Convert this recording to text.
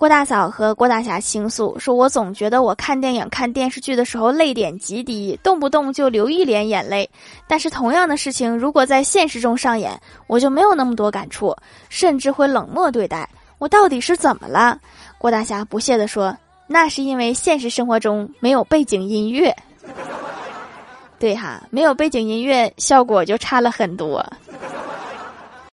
郭大嫂和郭大侠倾诉说我总觉得我看电影看电视剧的时候泪点极低动不动就流一脸眼泪。但是同样的事情如果在现实中上演我就没有那么多感触甚至会冷漠对待。我到底是怎么了？郭大侠不屑地说那是因为现实生活中没有背景音乐。对哈没有背景音乐效果就差了很多。